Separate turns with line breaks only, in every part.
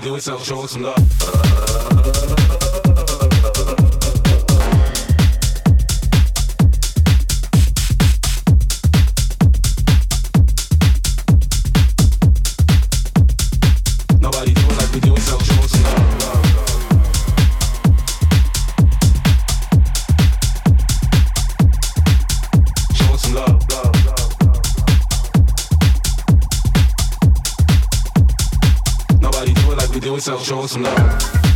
So show some love. Love.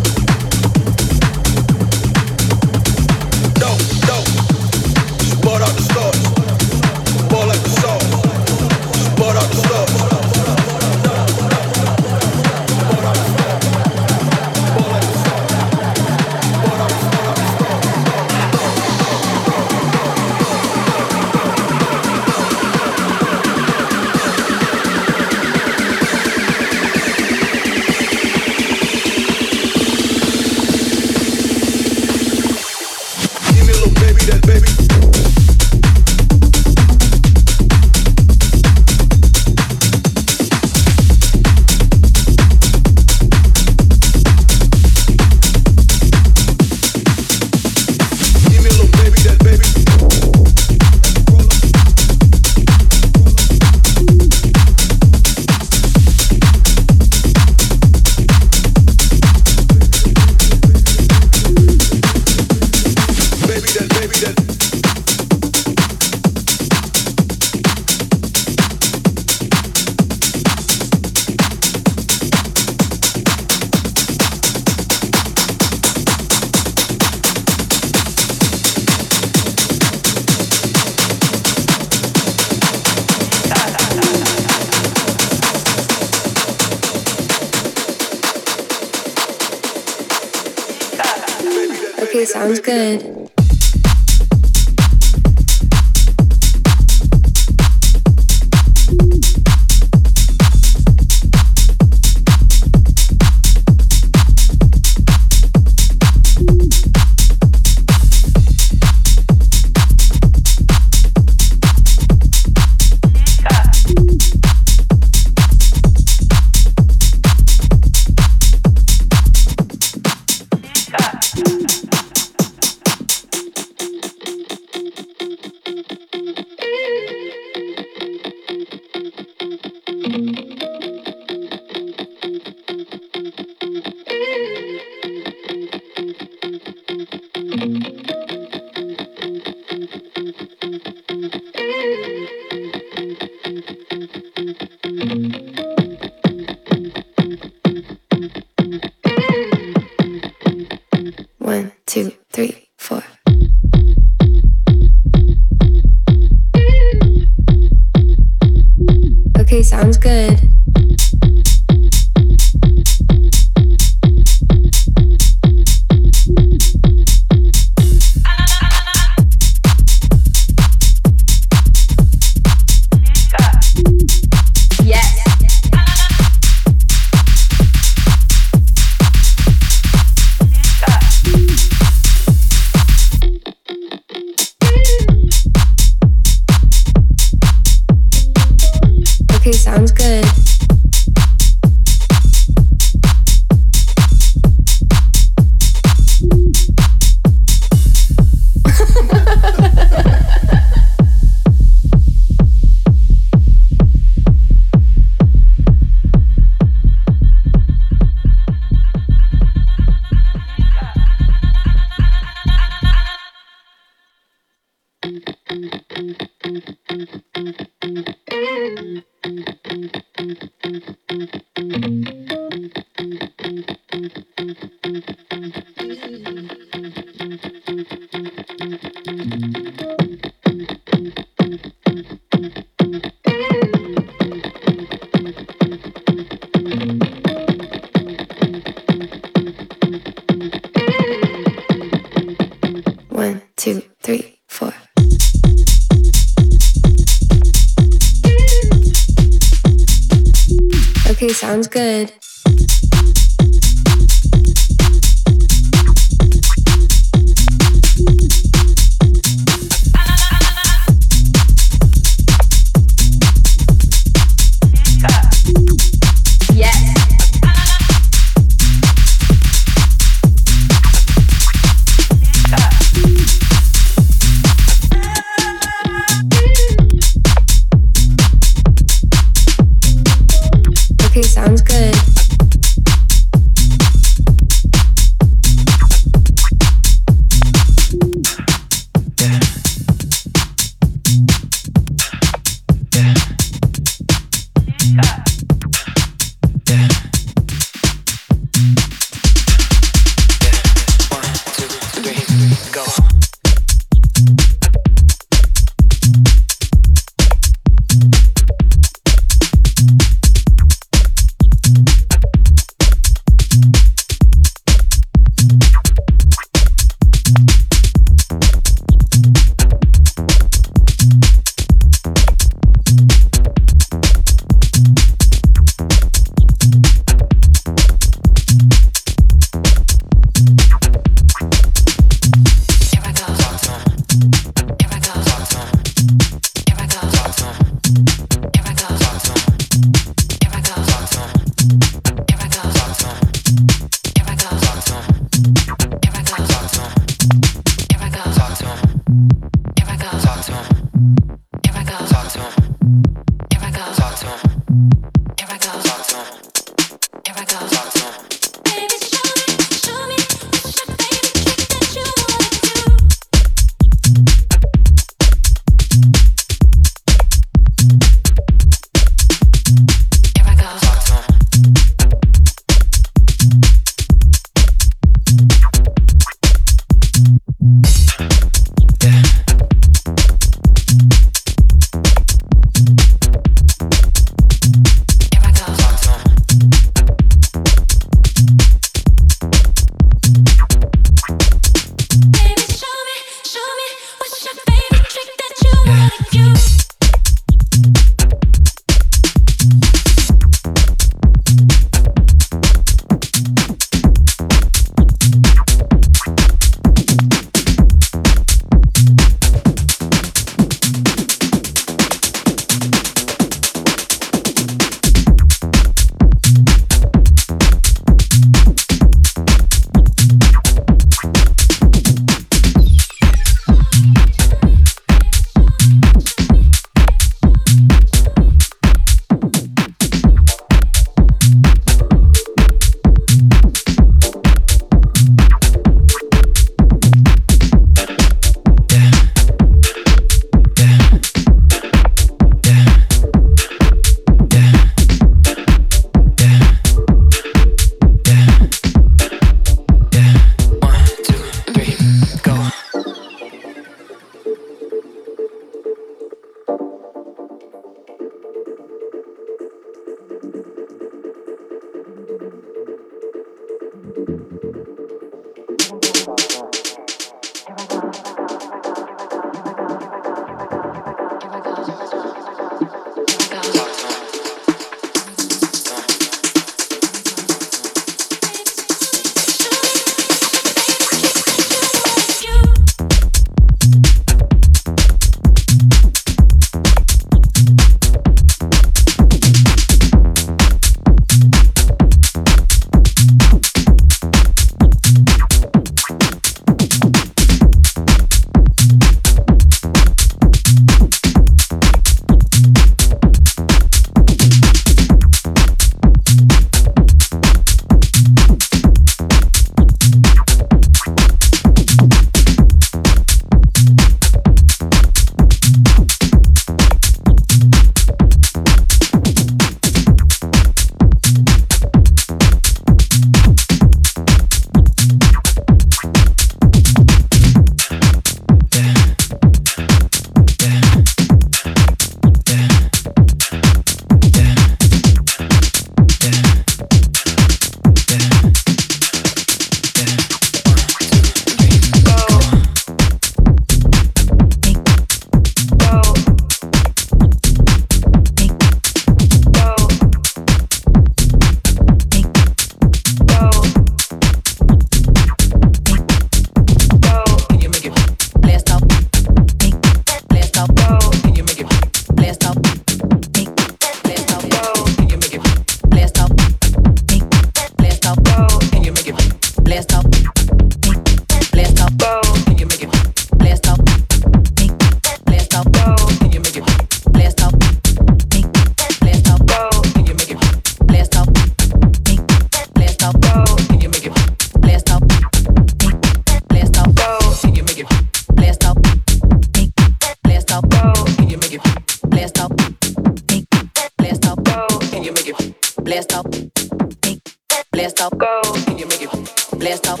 Blast off. Go. Can you make it? Blast off.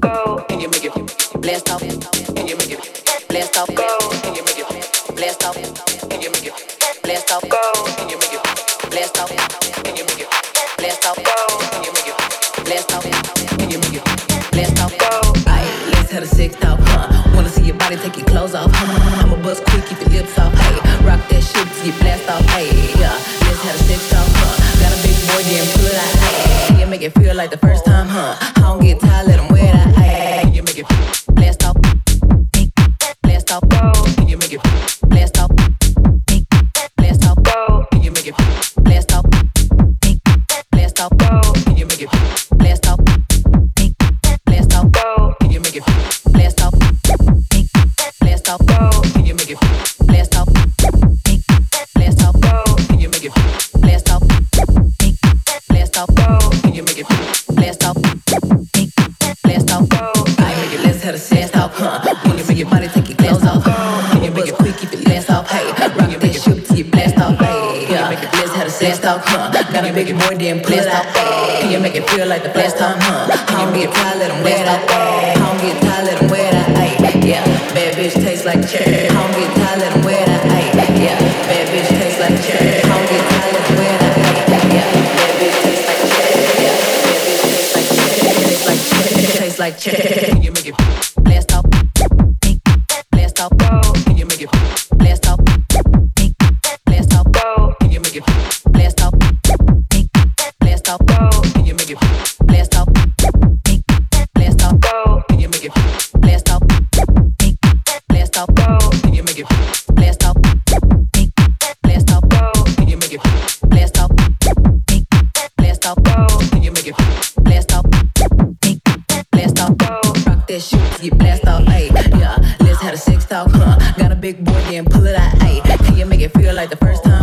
Go. Can you make it? Blast off. Can you make it? Blast off. Go. Can you make it? Blast off. Can you make it? Blast off. Go. Can you make it? Blast off. Can you make it? Blast off. Go. Can you make it? Blast off. Can you make it? Blast off.
Go. Aye, let's have a six talk, huh? Wanna see your body take your clothes off? I'ma bust quick, keep your lips off. Hey, rock that shit till blast off. Hey. it feel like the first time, huh? Blast talk, huh? Gotta make it more than blast talk. Can you make it feel like the blast talk, huh? Can you get tired, let them? I don't get tired, let them wear that. Ay, yeah, bad bitch tastes like. I don't get tired, let them wear that. Ay, yeah, bad bitch tastes like cherry. I don't get tired, let them wear that. Ay, yeah, bad bitch tastes like cherry. Tastes like cherry. make it blast off. Blast off, rock that shit, get blast off, ayy. Yeah, let's have a sex talk, huh? Got a big boy, then pull it out, ayy. Can you make it feel like the first time?